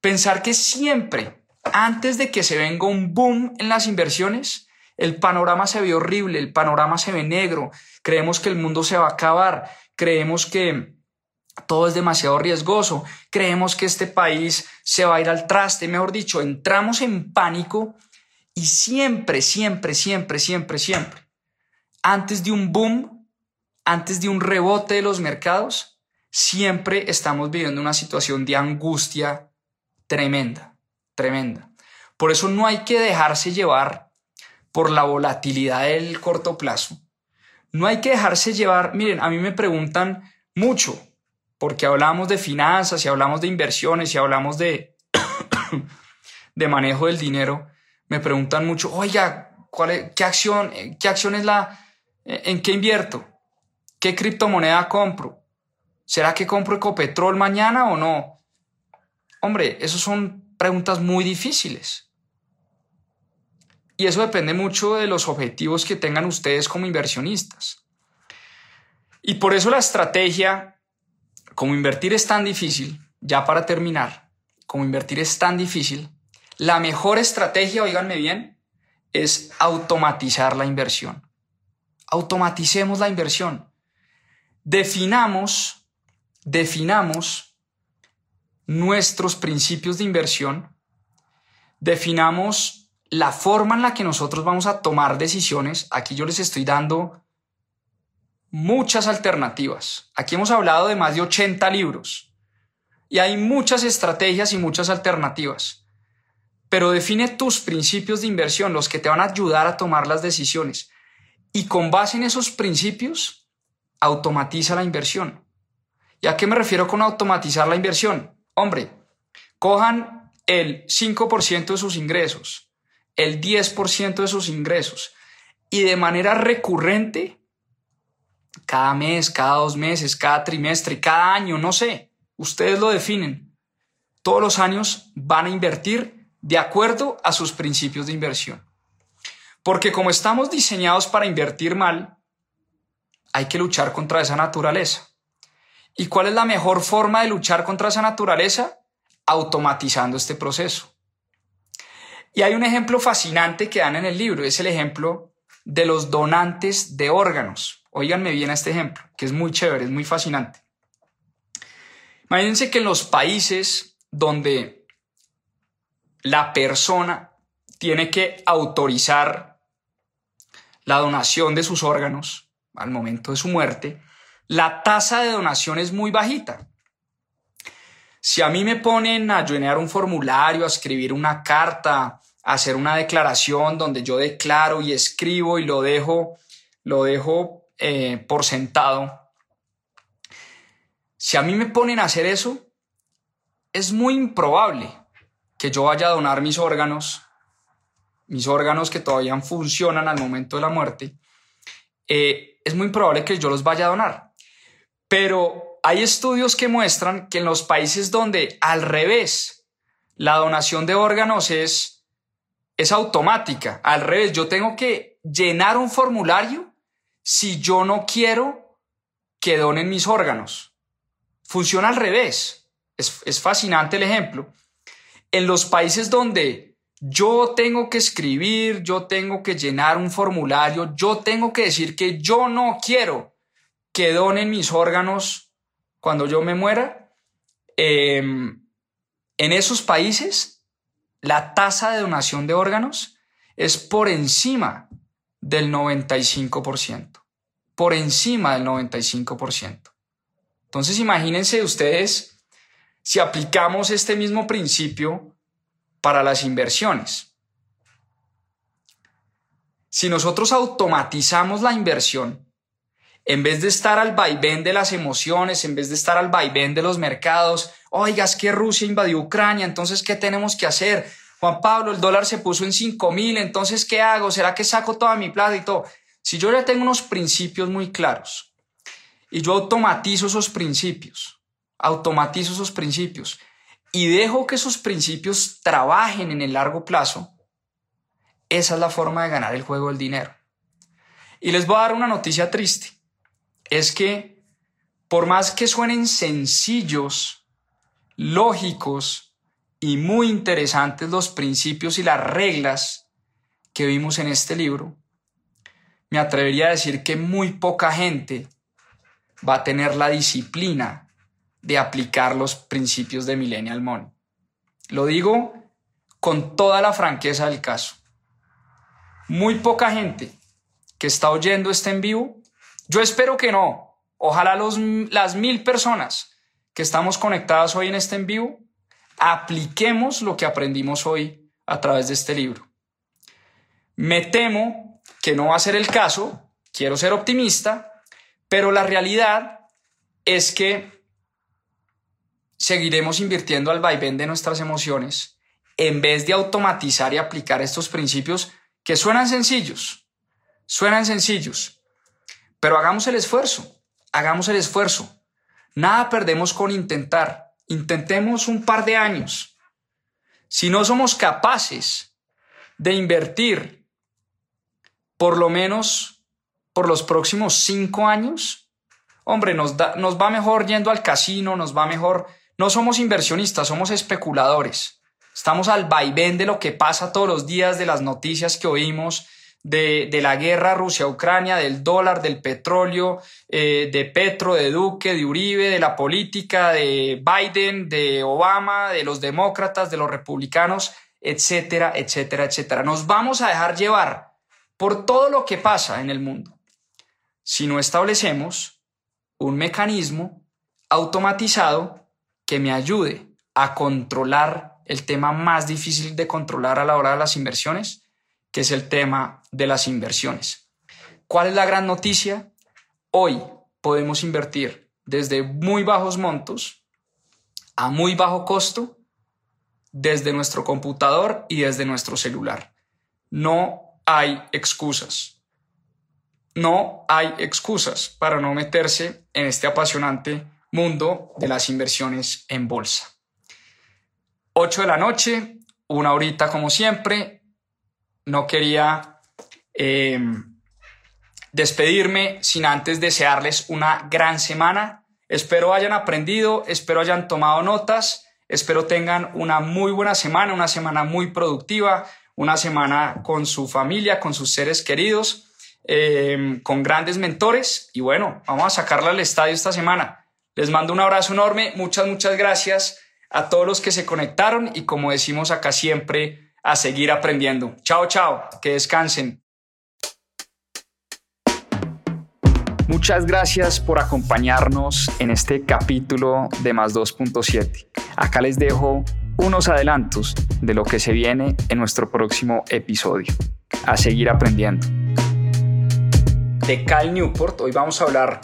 pensar que siempre, antes de que se venga un boom en las inversiones, el panorama se ve horrible, el panorama se ve negro, creemos que el mundo se va a acabar, creemos que todo es demasiado riesgoso, creemos que este país se va a ir al traste, mejor dicho, entramos en pánico y siempre, siempre, siempre, siempre, siempre, antes de un boom, antes de un rebote de los mercados, siempre estamos viviendo una situación de angustia tremenda, tremenda. Por eso no hay que dejarse llevar por la volatilidad del corto plazo. No hay que dejarse llevar, miren, a mí me preguntan mucho, porque hablamos de finanzas y hablamos de inversiones y hablamos de, de manejo del dinero, me preguntan mucho, oiga, ¿cuál ¿qué, acción, ¿qué acción es la, en qué invierto? ¿Qué criptomoneda compro? ¿Será que compro Ecopetrol mañana o no? Hombre, esas son preguntas muy difíciles. Y eso depende mucho de los objetivos que tengan ustedes como inversionistas. Y por eso la estrategia, como invertir es tan difícil, ya para terminar, como invertir es tan difícil, la mejor estrategia, oíganme bien, es automatizar la inversión. Automaticemos la inversión. Definamos, definamos nuestros principios de inversión, definamos la forma en la que nosotros vamos a tomar decisiones, aquí yo les estoy dando muchas alternativas. Aquí hemos hablado de más de 80 libros y hay muchas estrategias y muchas alternativas. Pero define tus principios de inversión, los que te van a ayudar a tomar las decisiones. Y con base en esos principios, automatiza la inversión. ¿Y a qué me refiero con automatizar la inversión? Hombre, cojan el 5% de sus ingresos, el 10% de sus ingresos y de manera recurrente, cada mes, cada dos meses, cada trimestre, cada año, no sé, ustedes lo definen, todos los años van a invertir de acuerdo a sus principios de inversión. Porque como estamos diseñados para invertir mal, hay que luchar contra esa naturaleza. ¿Y cuál es la mejor forma de luchar contra esa naturaleza? Automatizando este proceso. Y hay un ejemplo fascinante que dan en el libro, es el ejemplo de los donantes de órganos. Óiganme bien este ejemplo, que es muy chévere, es muy fascinante. Imagínense que en los países donde la persona tiene que autorizar la donación de sus órganos al momento de su muerte, la tasa de donación es muy bajita. Si a mí me ponen a llenar un formulario, a escribir una carta, a hacer una declaración donde yo declaro y escribo y lo dejo, lo dejo eh, por sentado, si a mí me ponen a hacer eso, es muy improbable que yo vaya a donar mis órganos, mis órganos que todavía funcionan al momento de la muerte, eh, es muy improbable que yo los vaya a donar. Pero hay estudios que muestran que en los países donde al revés la donación de órganos es, es automática, al revés, yo tengo que llenar un formulario si yo no quiero que donen mis órganos. Funciona al revés. Es, es fascinante el ejemplo. En los países donde yo tengo que escribir, yo tengo que llenar un formulario, yo tengo que decir que yo no quiero que donen mis órganos cuando yo me muera, em, en esos países la tasa de donación de órganos es por encima del 95%. por encima del 95%. Entonces imagínense ustedes si aplicamos este mismo principio para las inversiones. Si nosotros automatizamos la inversión, en vez de estar al vaivén de las emociones, en vez de estar al vaivén de los mercados, oiga, es que Rusia invadió Ucrania, entonces, ¿qué tenemos que hacer? Juan Pablo, el dólar se puso en 5 mil, entonces, ¿qué hago? ¿Será que saco toda mi plata y todo? Si yo ya tengo unos principios muy claros y yo automatizo esos principios, automatizo esos principios y dejo que esos principios trabajen en el largo plazo, esa es la forma de ganar el juego del dinero. Y les voy a dar una noticia triste es que por más que suenen sencillos, lógicos y muy interesantes los principios y las reglas que vimos en este libro, me atrevería a decir que muy poca gente va a tener la disciplina de aplicar los principios de Millennial Money. Lo digo con toda la franqueza del caso. Muy poca gente que está oyendo este en vivo yo espero que no. Ojalá los, las mil personas que estamos conectadas hoy en este en vivo apliquemos lo que aprendimos hoy a través de este libro. Me temo que no va a ser el caso, quiero ser optimista, pero la realidad es que seguiremos invirtiendo al vaivén de nuestras emociones en vez de automatizar y aplicar estos principios que suenan sencillos, suenan sencillos, pero hagamos el esfuerzo, hagamos el esfuerzo. Nada perdemos con intentar. Intentemos un par de años. Si no somos capaces de invertir por lo menos por los próximos cinco años, hombre, nos, nos va mejor yendo al casino, nos va mejor. No somos inversionistas, somos especuladores. Estamos al vaivén de lo que pasa todos los días, de las noticias que oímos, de, la guerra Rusia-Ucrania, del dólar, del petróleo, eh, de Petro, de Duque, de Uribe, de la política de Biden, de Obama, de los demócratas, de los republicanos, etcétera, etcétera, etcétera. Nos vamos a dejar llevar por todo lo que pasa en el mundo si no establecemos un mecanismo automatizado que me ayude a controlar el tema más difícil de controlar a la hora de las inversiones, que es el tema de las inversiones. ¿Cuál es la gran noticia? Hoy podemos invertir desde muy bajos montos a muy bajo costo desde nuestro computador y desde nuestro celular. No hay excusas. No hay excusas para no meterse en este apasionante mundo de las inversiones en bolsa. 8 de la noche, una horita como siempre, no quería eh, despedirme sin antes desearles una gran semana. Espero hayan aprendido, espero hayan tomado notas, espero tengan una muy buena semana, una semana muy productiva, una semana con su familia, con sus seres queridos, eh, con grandes mentores y bueno, vamos a sacarla al estadio esta semana. Les mando un abrazo enorme, muchas, muchas gracias a todos los que se conectaron y como decimos acá siempre, a seguir aprendiendo. Chao, chao, que descansen. Muchas gracias por acompañarnos en este capítulo de Más 2.7. Acá les dejo unos adelantos de lo que se viene en nuestro próximo episodio. A seguir aprendiendo. De Cal Newport, hoy vamos a hablar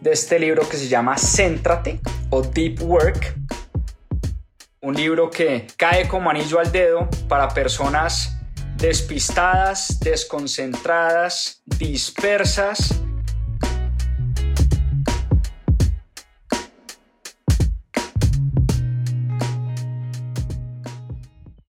de este libro que se llama Céntrate o Deep Work un libro que cae como anillo al dedo para personas despistadas, desconcentradas, dispersas